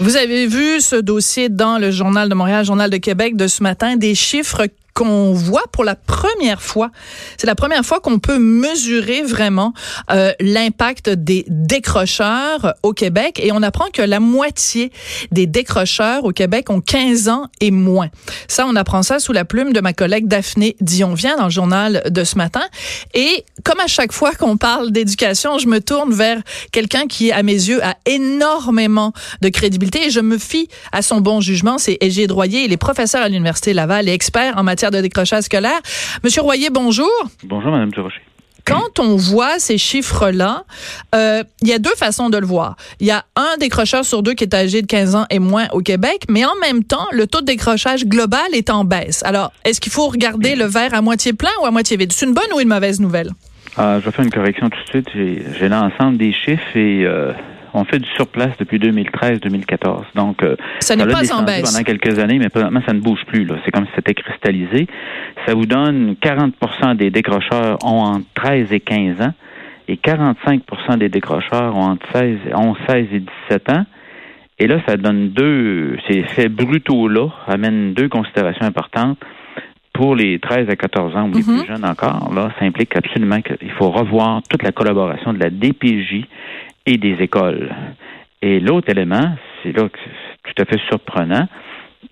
Vous avez vu ce dossier dans le Journal de Montréal, Journal de Québec de ce matin, des chiffres qu'on voit pour la première fois. C'est la première fois qu'on peut mesurer vraiment euh, l'impact des décrocheurs au Québec et on apprend que la moitié des décrocheurs au Québec ont 15 ans et moins. Ça, on apprend ça sous la plume de ma collègue Daphné Dionvien dans le journal de ce matin. Et comme à chaque fois qu'on parle d'éducation, je me tourne vers quelqu'un qui, à mes yeux, a énormément de crédibilité et je me fie à son bon jugement. C'est Égide Droyer. Il est professeur à l'Université Laval et expert en matière de décrochage scolaire. Monsieur Royer, bonjour. Bonjour, Madame Durocher. Quand on voit ces chiffres-là, euh, il y a deux façons de le voir. Il y a un décrocheur sur deux qui est âgé de 15 ans et moins au Québec, mais en même temps, le taux de décrochage global est en baisse. Alors, est-ce qu'il faut regarder le verre à moitié plein ou à moitié vide? C'est une bonne ou une mauvaise nouvelle? Ah, je vais faire une correction tout de suite. J'ai l'ensemble des chiffres et euh, on fait du surplace depuis 2013-2014. Donc, euh, ça n'est pas en baisse. pendant quelques années, mais présentement, ça ne bouge plus. C'est comme si c'était cristallisé. Ça vous donne 40% des décrocheurs ont entre 13 et 15 ans et 45% des décrocheurs ont entre 16, ont 16 et 17 ans. Et là, ça donne deux, ces faits brutaux-là amènent deux considérations importantes. Pour les 13 à 14 ans ou les mm-hmm. plus jeunes encore, là, ça implique absolument qu'il faut revoir toute la collaboration de la DPJ et des écoles. Et l'autre élément, c'est là que c'est tout à fait surprenant.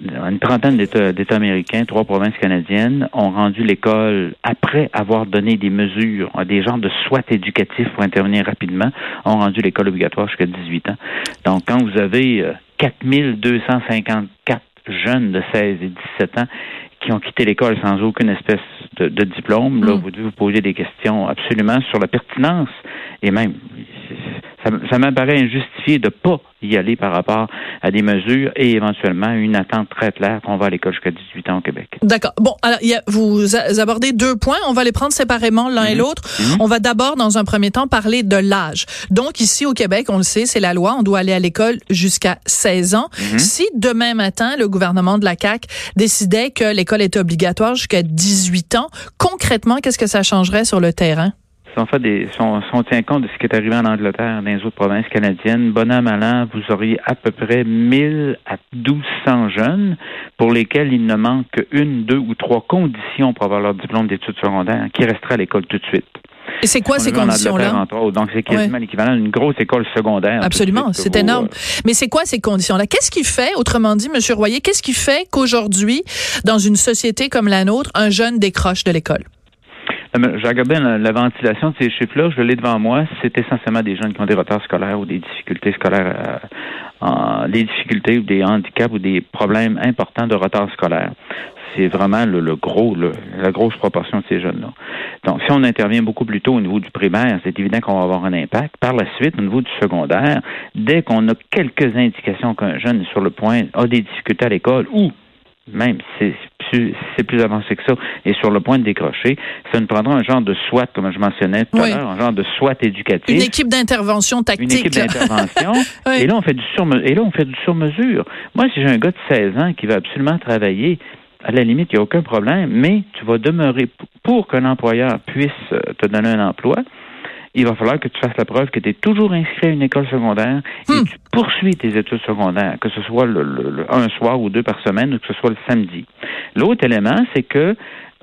Une trentaine d'États américains, trois provinces canadiennes ont rendu l'école, après avoir donné des mesures, des genres de SWAT éducatifs pour intervenir rapidement, ont rendu l'école obligatoire jusqu'à 18 ans. Donc, quand vous avez 4254 euh, jeunes de 16 et 17 ans qui ont quitté l'école sans aucune espèce de, diplôme, là, mm. vous devez vous poser des questions absolument sur la pertinence et même ça, m'apparaît injustifié de pas y aller par rapport à des mesures et éventuellement une attente très claire qu'on va à l'école jusqu'à 18 ans au Québec. D'accord. Bon, alors y a, vous abordez deux points. On va les prendre séparément l'un et mhm. l'autre. Mhm. On va d'abord, dans un premier temps, parler de l'âge. Donc ici au Québec, on le sait, c'est la loi. On doit aller à l'école jusqu'à 16 ans. Mhm. Si demain matin, le gouvernement de la CAC décidait que l'école est obligatoire jusqu'à 18 ans, concrètement, qu'est-ce que ça changerait sur le terrain? Si on fait des, si on, tient compte de ce qui est arrivé en Angleterre, dans les autres provinces canadiennes, bon an, mal an, vous auriez à peu près 1000 à 1200 jeunes pour lesquels il ne manque qu'une, deux ou trois conditions pour avoir leur diplôme d'études secondaires qui resteraient à l'école tout de suite. Et c'est quoi ces conditions-là? Donc, c'est quasiment l'équivalent d'une grosse école secondaire. Absolument, c'est énorme. Euh, Mais c'est quoi ces conditions-là? Qu'est-ce qui fait, autrement dit, M. Royer, qu'est-ce qui fait qu'aujourd'hui, dans une société comme la nôtre, un jeune décroche de l'école? Regardé la, ventilation de ces chiffres-là, je l'ai devant moi. C'est essentiellement des jeunes qui ont des retards scolaires ou des difficultés scolaires, euh, des difficultés ou des handicaps ou des problèmes importants de retard scolaire. C'est vraiment le, gros, la grosse proportion de ces jeunes-là. Donc, si on intervient beaucoup plus tôt au niveau du primaire, c'est évident qu'on va avoir un impact. Par la suite, au niveau du secondaire, dès qu'on a quelques indications qu'un jeune est sur le point, a des difficultés à l'école ou même c'est c'est plus avancé que ça, et sur le point de décrocher, ça nous prendra un genre de SWAT, comme je mentionnais tout à l'heure, un genre de SWAT éducatif. Une équipe d'intervention tactique. Une équipe d'intervention. Et là, on fait du sur et là, on fait du sur-mesure. Moi, si j'ai un gars de 16 ans qui veut absolument travailler, à la limite, il n'y a aucun problème, mais tu vas demeurer pour qu'un employeur puisse euh, te donner un emploi il va falloir que tu fasses la preuve que tu es toujours inscrit à une école secondaire et hmm. tu poursuis tes études secondaires, que ce soit le, un soir ou deux par semaine ou que ce soit le samedi. L'autre élément, c'est que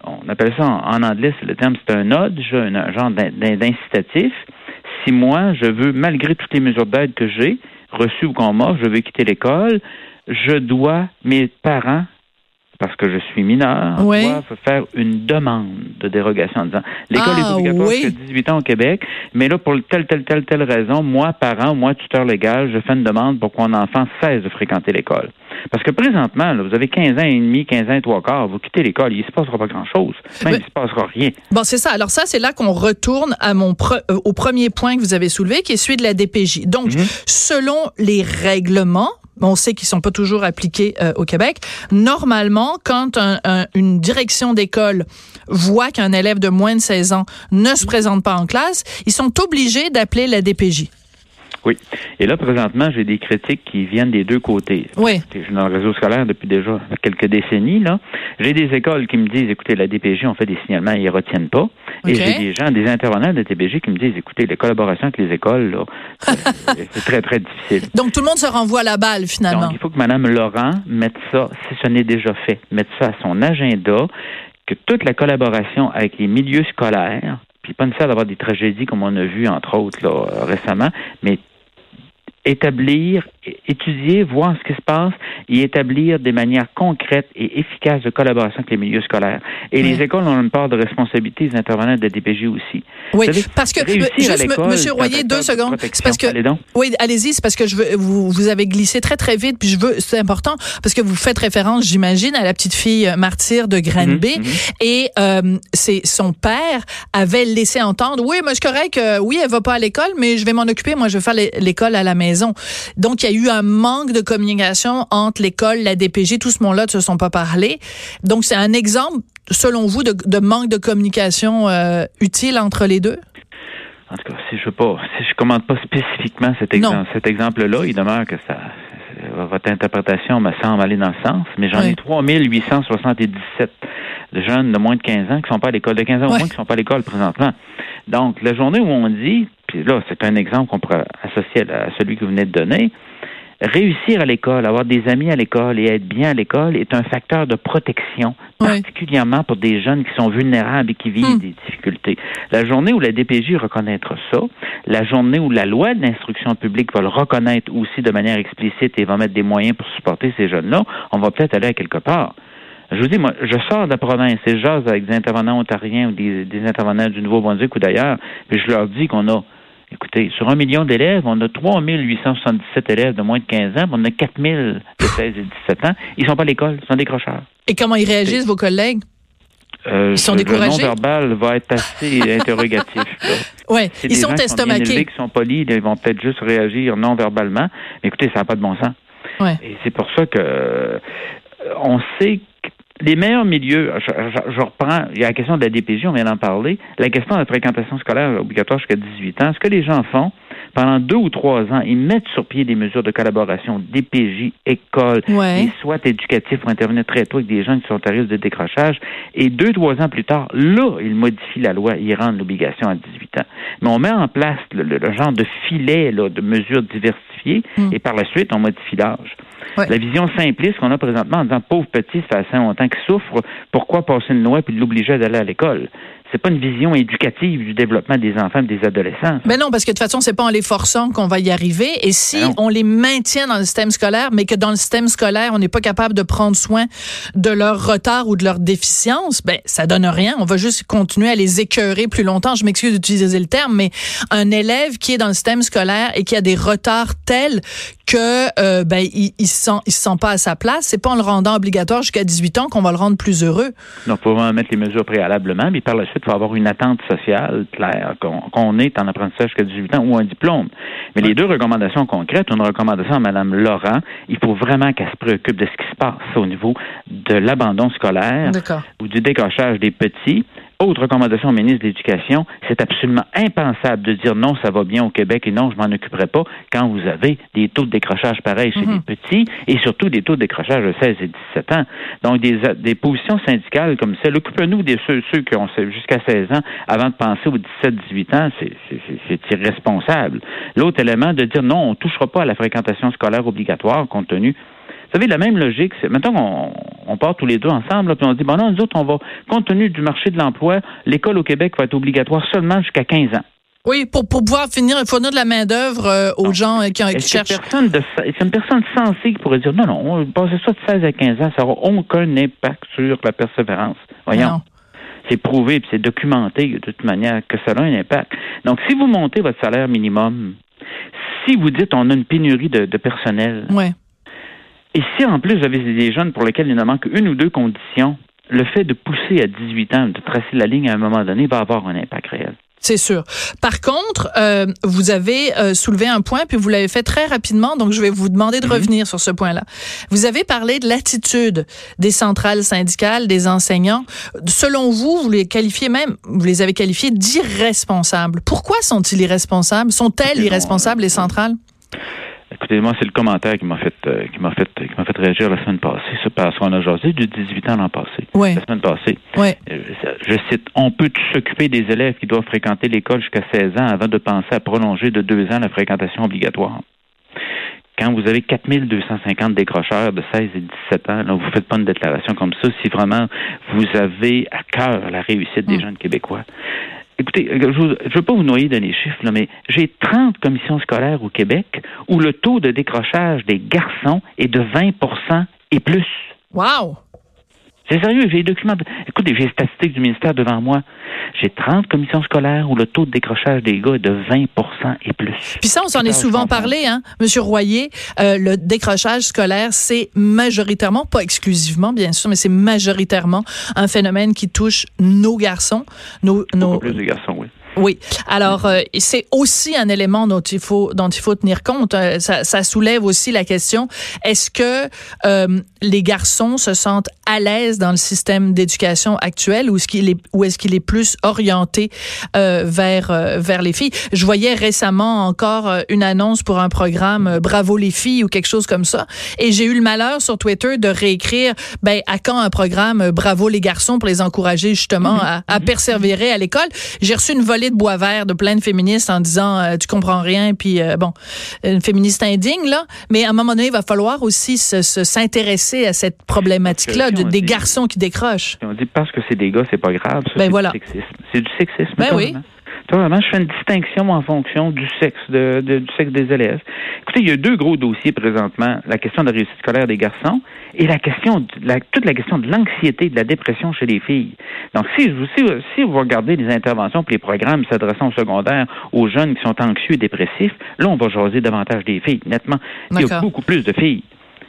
on appelle ça en, anglais, c'est le terme, c'est un nudge, un genre d'incitatif. Si moi, je veux, malgré toutes les mesures d'aide que j'ai, reçues ou qu'on m'offre, je veux quitter l'école, je dois, mes parents parce que je suis mineur, doivent faire une demande de dérogation en disant l'école est ah, obligatoire jusqu'à 18 ans au Québec, mais là, pour telle, telle, telle, telle raison, moi, parent, moi, tuteur légal, je fais une demande pour que mon enfant cesse de fréquenter l'école. Parce que présentement, vous avez 15 ans et demi, 15 ans et trois quarts, vous quittez l'école, il ne se passera pas grand-chose. Même, il ne se passera rien. Bon, c'est ça. Alors ça, c'est là qu'on retourne à mon euh, au premier point que vous avez soulevé, qui est celui de la DPJ. Donc, mhm. selon les règlements, on sait qu'ils sont pas toujours appliqués euh, au Québec. Normalement, quand une direction d'école voit qu'un élève de moins de 16 ans ne se présente pas en classe, ils sont obligés d'appeler la DPJ. Oui. Et là, présentement, j'ai des critiques qui viennent des deux côtés. Oui. Je suis dans le réseau scolaire depuis déjà quelques décennies. là. J'ai des écoles qui me disent, écoutez, la DPJ, on fait des signalements, ils ne retiennent pas. Et j'ai des gens, des intervenants de la DPJ qui me disent, écoutez, les collaborations avec les écoles, là, c'est très, très difficile. Donc, tout le monde se renvoie à la balle, finalement. Donc, il faut que Mme Laurent mette ça, si ce n'est déjà fait, mette ça à son agenda, que toute la collaboration avec les milieux scolaires, puis pas nécessaire d'avoir des tragédies comme on a vu, entre autres, là, récemment, mais établir, étudier, voir ce qui se passe et établir des manières concrètes et efficaces de collaboration avec les milieux scolaires. Et les écoles ont une part de responsabilité, les intervenants de la DPJ aussi. Oui, parce que, juste, Monsieur Royer, deux secondes. C'est parce que, oui, allez-y, c'est parce que je veux, vous, vous avez glissé très, très vite, puis je veux, c'est important, parce que vous faites référence, j'imagine, à la petite fille martyre de Granby, mhm, mhm. et euh, c'est son père avait laissé entendre, oui, mais c'est correct, euh, oui, elle va pas à l'école, mais je vais m'en occuper, moi, je vais faire l'école à la maison. Donc, il y a eu un manque de communication entre l'école, la DPG, tout ce monde-là ne se sont pas parlé. Donc, c'est un exemple, selon vous, de, manque de communication euh, utile entre les deux? En tout cas, si je ne si je commande pas spécifiquement cet exemple, cet exemple-là, il demeure que ça, votre interprétation me semble aller dans le sens, mais j'en ai 3877 de jeunes de moins de 15 ans qui sont pas à l'école, de 15 ans au moins qui sont pas à l'école présentement. Donc, la journée où on dit, puis là, c'est un exemple qu'on pourrait associer à celui que vous venez de donner, réussir à l'école, avoir des amis à l'école et être bien à l'école est un facteur de protection, particulièrement pour des jeunes qui sont vulnérables et qui vivent hmm. des difficultés. La journée où la DPJ reconnaîtra ça, la journée où la loi de l'instruction publique va le reconnaître aussi de manière explicite et va mettre des moyens pour supporter ces jeunes-là, on va peut-être aller à quelque part. Je vous dis, moi, je sors de la province et je avec des intervenants ontariens ou des, intervenants du Nouveau-Brunswick ou d'ailleurs, puis je leur dis qu'on a, écoutez, sur un million d'élèves, on a 3877 élèves de moins de 15 ans, on a 4000 de 16 et 17 ans. Ils sont pas à l'école, ils sont décrocheurs. Et comment ils réagissent, vos collègues? Euh, ils sont découragés? Le non-verbal va être assez interrogatif. Oui, ils sont estomaqués. Qui sont polis, ils vont peut-être juste réagir non-verbalement. Écoutez, ça n'a pas de bon sens. Ouais. Et c'est pour ça que euh, on sait les meilleurs milieux, je, reprends, il y a la question de la DPJ, on vient d'en parler, la question de la fréquentation scolaire obligatoire jusqu'à 18 ans. Ce que les gens font, pendant deux ou trois ans, ils mettent sur pied des mesures de collaboration, DPJ, école, ouais. et soit éducatifs pour intervenir très tôt avec des gens qui sont à risque de décrochage. Et deux, trois ans plus tard, là, ils modifient la loi, ils rendent l'obligation à 18 ans. Mais on met en place le, genre de filet là, de mesures diversifiées, hmm. et par la suite, on modifie l'âge. La vision simpliste qu'on a présentement en disant pauvre petit, ça fait assez longtemps qu'il souffre, pourquoi passer une loi puis l'obliger d'aller à l'école? C'est pas une vision éducative du développement des enfants et des adolescents. Mais non, parce que de toute façon, c'est pas en les forçant qu'on va y arriver. Et si ben on les maintient dans le système scolaire, mais que dans le système scolaire, on n'est pas capable de prendre soin de leur retard ou de leur déficience, ben ça donne rien. On va juste continuer à les écœurer plus longtemps. Je m'excuse d'utiliser le terme, mais un élève qui est dans le système scolaire et qui a des retards tels que euh, ben il, il, se sent il se sent pas à sa place, c'est pas en le rendant obligatoire jusqu'à 18 ans qu'on va le rendre plus heureux. Donc, pour mettre les mesures préalablement, mais par la suite il faut avoir une attente sociale claire, qu'on est en apprentissage jusqu'à 18 ans ou un diplôme. Mais les deux recommandations concrètes, une recommandation à Mme Laurent, il faut vraiment qu'elle se préoccupe de ce qui se passe au niveau de l'abandon scolaire ou du décrochage des petits autre recommandation au ministre de l'Éducation, c'est absolument impensable de dire non, ça va bien au Québec et non, je m'en occuperai pas quand vous avez des taux de décrochage pareils chez les mhm. petits et surtout des taux de décrochage de 16 et 17 ans. Donc, des, des positions syndicales comme celle, occupez-nous des ceux, ceux qui ont jusqu'à 16 ans avant de penser aux 17-18 ans, c'est irresponsable. L'autre élément de dire non, on ne touchera pas à la fréquentation scolaire obligatoire compte tenu vous savez, la même logique, c'est maintenant qu'on on part tous les deux ensemble, puis on dit, bon non, nous autres, on va, compte tenu du marché de l'emploi, l'école au Québec va être obligatoire seulement jusqu'à 15 ans. Oui, pour, pour pouvoir finir, il faut donner de la main-d'œuvre euh, aux gens euh, qui, qui cherchent. Personne de, c'est une personne sensée qui pourrait dire non, non, on passer ça de 16 à 15 ans, ça n'aura aucun impact sur la persévérance. Voyons. C'est prouvé, puis c'est documenté de toute manière que ça a un impact. Donc, si vous montez votre salaire minimum, si vous dites on a une pénurie de, de personnel, ouais. Et si en plus avez des jeunes pour lesquels il ne manque une ou deux conditions, le fait de pousser à 18 ans, de tracer la ligne à un moment donné, va avoir un impact réel. C'est sûr. Par contre, euh, vous avez euh, soulevé un point, puis vous l'avez fait très rapidement, donc je vais vous demander de mhm. revenir sur ce point-là. Vous avez parlé de l'attitude des centrales syndicales, des enseignants. Selon vous, vous les qualifiez même, vous les avez qualifiés d'irresponsables. Pourquoi sont-ils irresponsables? Sont-elles irresponsables, les centrales? Écoutez, moi, c'est le commentaire qui m'a fait euh, qui m'a fait qui m'a fait réagir la semaine passée. C'est parce qu'on a jasé du 18 ans l'an passé. Oui. La semaine passée. Oui. Euh, je cite On peut s'occuper des élèves qui doivent fréquenter l'école jusqu'à 16 ans avant de penser à prolonger de deux ans la fréquentation obligatoire. Quand vous avez 4250 décrocheurs de 16 et 17 ans, là, vous faites pas une déclaration comme ça si vraiment vous avez à cœur la réussite des mm. jeunes Québécois. Écoutez, je ne veux pas vous noyer dans les chiffres, mais j'ai 30 commissions scolaires au Québec où le taux de décrochage des garçons est de 20% et plus. Wow! C'est sérieux, j'ai les documents. Écoutez, j'ai les statistiques du ministère devant moi. J'ai 30 commissions scolaires où le taux de décrochage des gars est de 20% et plus. Puis ça, on s'en est souvent parlé, hein, Monsieur Royer. Euh, le décrochage scolaire, c'est majoritairement, pas exclusivement, bien sûr, mais c'est majoritairement un phénomène qui touche nos garçons. Nos, nos... plus de garçons, oui. Oui. Alors, euh, c'est aussi un élément dont il faut dont il faut tenir compte. Euh, ça, ça soulève aussi la question est-ce que euh, les garçons se sentent à l'aise dans le système d'éducation actuel ou est-ce qu'il est ou est-ce qu'il est plus orienté euh, vers vers les filles? Je voyais récemment encore une annonce pour un programme Bravo les filles ou quelque chose comme ça, et j'ai eu le malheur sur Twitter de réécrire ben à quand un programme Bravo les garçons pour les encourager justement à, à persévérer à l'école. J'ai reçu une volée de bois vert de plein de féministes en disant euh, tu comprends rien puis euh, bon une féministe indigne là mais à un moment donné il va falloir aussi s'intéresser à cette problématique là des garçons qui décrochent. On dit parce que c'est des gars c'est pas grave ben voilà. c'est du sexisme. Ben oui. Vraiment, je fais une distinction en fonction du sexe de, du sexe des élèves. Écoutez, il y a deux gros dossiers présentement la question de la réussite scolaire des garçons et la question, la, toute la question de l'anxiété, de la dépression chez les filles. Donc, si, si, si vous regardez les interventions et les programmes s'adressant au secondaire aux jeunes qui sont anxieux et dépressifs, là, on va jaser davantage des filles, nettement. Il y a beaucoup plus de filles.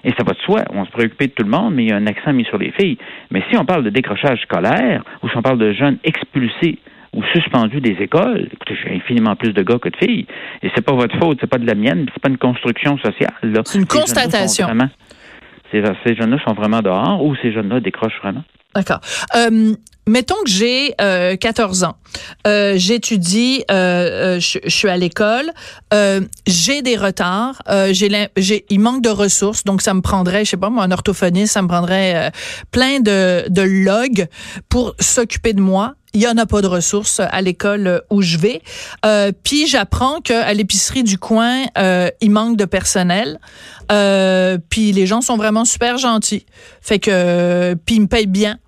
Et ça va de soi, on se préoccupe de tout le monde, mais il y a un accent mis sur les filles. Mais si on parle de décrochage scolaire, ou si on parle de jeunes expulsés ou suspendus des écoles. Écoutez, j'ai infiniment plus de gars que de filles. Et c'est pas votre faute, c'est pas de la mienne, c'est pas une construction sociale. C'est une constatation. ces, ces jeunes-là sont vraiment dehors ou ces jeunes-là décrochent vraiment. D'accord. Euh, mettons que j'ai euh, 14 ans. Euh, J'étudie, euh, euh je, suis à l'école. Euh, j'ai des retards. Euh, j'ai, il manque de ressources, donc ça me prendrait, je sais pas moi, un orthophoniste, ça me prendrait plein de, de logs pour s'occuper de moi il y en a pas de ressources à l'école où je vais. Euh, puis j'apprends qu'à l'épicerie du coin, euh, il manque de personnel. Euh, puis les gens sont vraiment super gentils. Fait que puis ils me payent bien.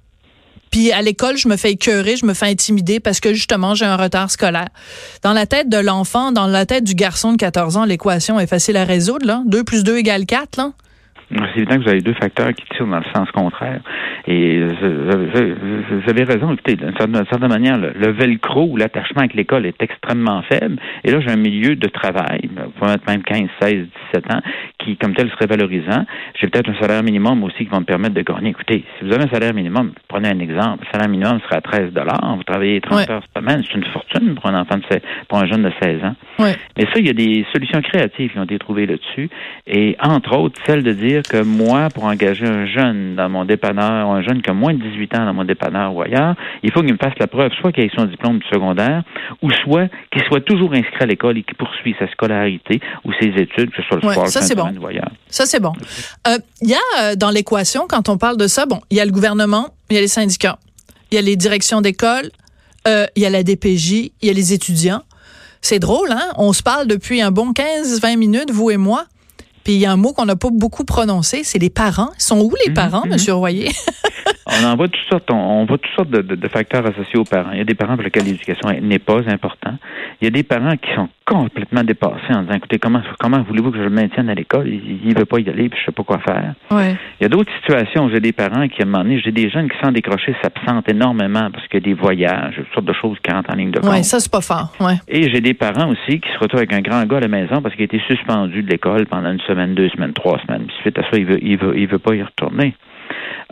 Puis à l'école, je me fais écœurer, je me fais intimider parce que justement, j'ai un retard scolaire. Dans la tête de l'enfant, dans la tête du garçon de 14 ans, l'équation est facile à résoudre. Là. 2 plus 2 égale 4. Là. C'est évident que vous avez deux facteurs qui tirent dans le sens contraire. Et vous avez raison. Écoutez, d'une certaine, manière, le, velcro ou l'attachement avec l'école est extrêmement faible. Et là, j'ai un milieu de travail, peut-être même 15, 16, 17 ans, qui, comme tel, serait valorisant. J'ai peut-être un salaire minimum aussi qui va me permettre de gagner. Écoutez, si vous avez un salaire minimum, prenez un exemple. Le salaire minimum sera à 13 Vous travaillez 30 heures par semaine. C'est une fortune pour un enfant de pour un jeune de 16 ans. Mais ça, il y a des solutions créatives qui ont été trouvées là-dessus. Et entre autres, celle de dire que moi, pour engager un jeune dans mon dépanneur, un jeune qui a moins de 18 ans dans mon dépanneur ou ailleurs, il faut qu'il me fasse la preuve, soit qu'il ait son diplôme du secondaire, ou soit qu'il soit toujours inscrit à l'école et qu'il poursuit sa scolarité ou ses études, que ce soit le sport, ça, c'est bon. ou ailleurs. Ça, c'est bon. Euh, il y a euh, dans l'équation, quand on parle de ça, bon, il y a le gouvernement, il y a les syndicats, il y a les directions d'école, euh, il y a la DPJ, il y a les étudiants. C'est drôle, hein? On se parle depuis un bon 15-20 minutes, vous et moi. Puis il y a un mot qu'on n'a pas beaucoup prononcé, c'est les parents. Ils sont où les mhm, parents, M. Mhm. Monsieur Royer? on en voit toutes sortes, on, voit toutes sortes de, facteurs associés aux parents. Il y a des parents pour lesquels l'éducation n'est pas importante. Il y a des parents qui sont complètement dépassés en disant, écoutez, comment, comment voulez-vous que je le maintienne à l'école? Il ne veut pas y aller, puis je sais pas quoi faire. Il y a d'autres situations où j'ai des parents qui, à un moment donné, j'ai des jeunes qui, sont décrochés, s'absentent énormément parce qu'il y a des voyages, toutes sortes de choses qui rentrent en ligne de compte. Oui, ça, c'est pas fort. Et j'ai des parents aussi qui se retrouvent avec un grand gars à la maison parce qu'il a été suspendu de l'école pendant une semaine, deux semaines, trois semaines. Puis suite à ça, il veut, il veut, il veut pas y retourner.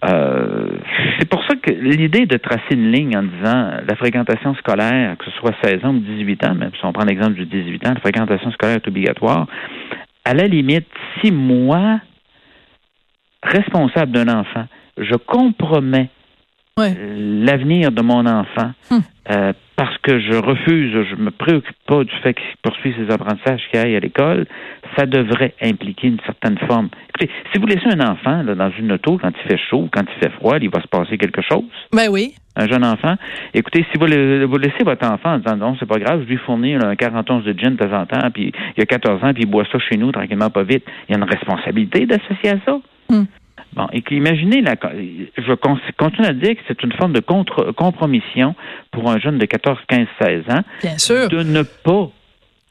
Euh, c'est pour ça que l'idée de tracer une ligne en disant la fréquentation scolaire, que ce soit 16 ans ou 18 ans, même si on prend l'exemple du 18 ans, la fréquentation scolaire est obligatoire, à la limite, si moi, responsable d'un enfant, je compromets l'avenir de mon enfant hum. euh, parce que je refuse, je me préoccupe pas du fait qu'il poursuit ses apprentissages, qu'il aille à l'école, ça devrait impliquer une certaine forme. Écoutez, si vous laissez un enfant là, dans une auto quand il fait chaud, quand il fait froid, il va se passer quelque chose. Ben oui. Un jeune enfant. Écoutez, si vous, vous laissez votre enfant en disant non, c'est pas grave, je lui fournis un 40 onces de gin de temps en temps, puis il a 14 ans, puis il boit ça chez nous tranquillement, pas vite, il y a une responsabilité d'associer à ça. Hum. Bon, et qu'imaginez, la, je continue à dire que c'est une forme de contre, compromission pour un jeune de 14, 15, 16 ans. Bien sûr. De ne pas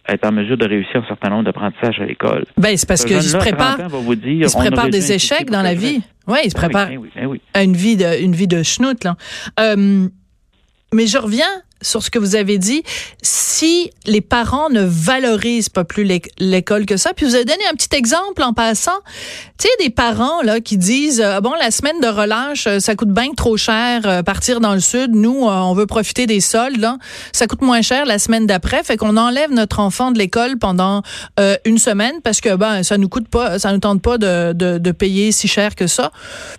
être en mesure de réussir un certain nombre d'apprentissages à l'école. Ben, c'est parce qu'il se prépare, il se prépare des échecs dans la vie. Oui, il se ben prépare ben ben à une vie de, une vie de schnout, là. Euh, mais je reviens sur ce que vous avez dit, si les parents ne valorisent pas plus l'école que ça, puis vous avez donné un petit exemple en passant, tu sais, des parents là qui disent, euh, bon, la semaine de relâche, euh, ça coûte bien trop cher euh, partir dans le sud, nous, on veut profiter des soldes, là. ça coûte moins cher la semaine d'après, fait qu'on enlève notre enfant de l'école pendant une semaine parce que ben ça nous coûte pas, ça nous tente pas de, de, de payer si cher que ça,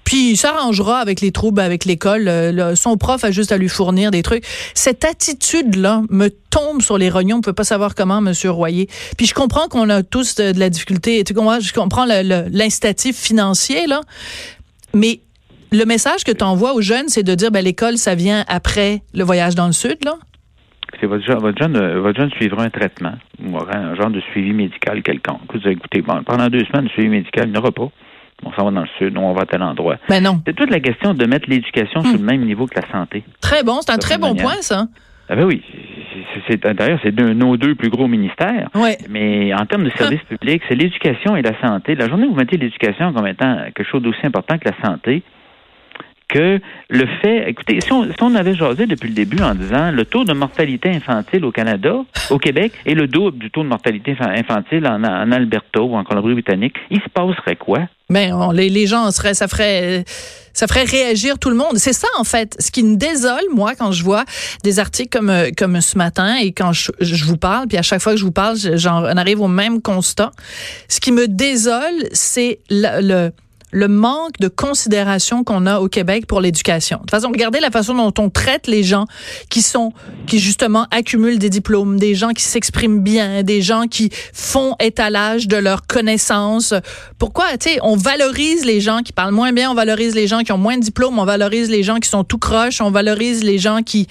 puis il s'arrangera avec les troubles avec l'école, son prof a juste à lui fournir des trucs. Attitude-là me tombe sur les rognons. On peut pas savoir comment, Monsieur Royer. Puis je comprends qu'on a tous de, la difficulté. Tu comprends, je comprends l'instatif financier, là. Mais le message que tu envoies aux jeunes, c'est de dire, ben, l'école, ça vient après le voyage dans le Sud, là? C'est votre, jeune, euh, votre jeune suivra un traitement ou un genre de suivi médical quelconque. Vous écoutez, pendant deux semaines, le suivi médical, il n'y aura pas. On s'en va dans le sud, on va à tel endroit. Ben non. C'est toute la question de mettre l'éducation sur le hmm. même niveau que la santé. Très bon, c'est un très bon point, ça. Ah ben oui. C'est, d'ailleurs, c'est nos deux plus gros ministères. Mais en termes de services publics, c'est l'éducation et la santé. La journée où vous mettez l'éducation comme étant quelque chose d'aussi important que la santé, que le fait, écoutez, si on, avait jasé depuis le début en disant le taux de mortalité infantile au Canada, au Québec, est le double du taux de mortalité infantile en, en Alberta ou en Colombie-Britannique, il se passerait quoi? Ben, les, gens ça ferait, ça ferait réagir tout le monde. C'est ça en fait, ce qui me désole moi quand je vois des articles comme comme ce matin et quand je, vous parle, puis à chaque fois que je vous parle, j'en arrive au même constat. Ce qui me désole, c'est le manque de considération qu'on a au Québec pour l'éducation. De toute façon, regardez la façon dont on traite les gens qui sont, qui justement accumulent des diplômes, des gens qui s'expriment bien, des gens qui font étalage de leurs connaissances. Pourquoi, tu sais, on valorise les gens qui parlent moins bien, on valorise les gens qui ont moins de diplômes, on valorise les gens qui sont tout croches, on valorise les gens qui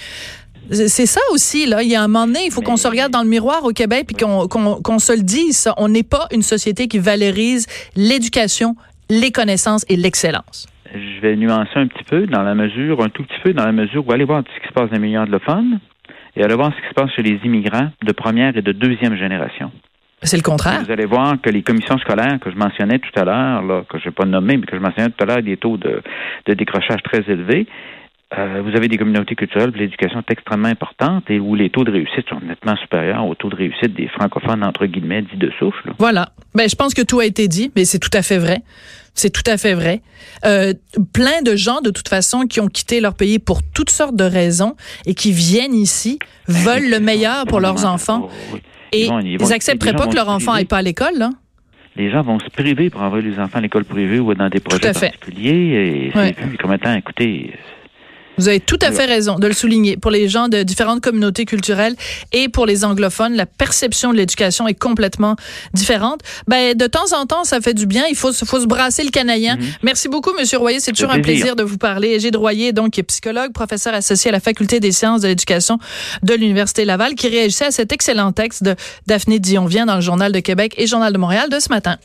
c'est ça aussi, là. Il y a un moment donné, il faut qu'on se regarde dans le miroir au Québec puis qu'on se le dise. On n'est pas une société qui valorise l'éducation les connaissances et l'excellence? Je vais nuancer un petit peu dans la mesure, un tout petit peu dans la mesure où allez voir ce qui se passe dans les milieux anglophones et allez voir ce qui se passe chez les immigrants de première et de deuxième génération. C'est le contraire. Vous allez voir que les commissions scolaires que je mentionnais tout à l'heure, que je n'ai pas nommé, mais que je mentionnais tout à l'heure, des taux de, décrochage très élevés, euh, vous avez des communautés culturelles où l'éducation est extrêmement importante et où les taux de réussite sont nettement supérieurs aux taux de réussite des francophones, entre guillemets, dits de souffle. Voilà. Ben, je pense que tout a été dit, mais c'est tout à fait vrai. C'est tout à fait vrai. Euh, plein de gens, de toute façon, qui ont quitté leur pays pour toutes sortes de raisons et qui viennent ici, ben veulent le meilleur pour leurs enfants. Oh, et ils, n'accepteraient pas que leur enfant aille pas à l'école, là les gens vont se priver pour envoyer les enfants à l'école privée ou dans des projets particuliers. Et c'est vu comme étant, écoutez, vous avez tout à fait raison de le souligner. Pour les gens de différentes communautés culturelles et pour les anglophones, la perception de l'éducation est complètement différente. Ben, de temps en temps, ça fait du bien. Il faut, faut se brasser le canaillien. Mhm. Merci beaucoup, Monsieur Royer. C'est toujours un plaisir de vous parler. Gilles Royer, donc, qui est psychologue, professeur associé à la Faculté des sciences de l'éducation de l'Université Laval, qui réagissait à cet excellent texte de Daphné Dion-Vient dans le Journal de Québec et Journal de Montréal de ce matin.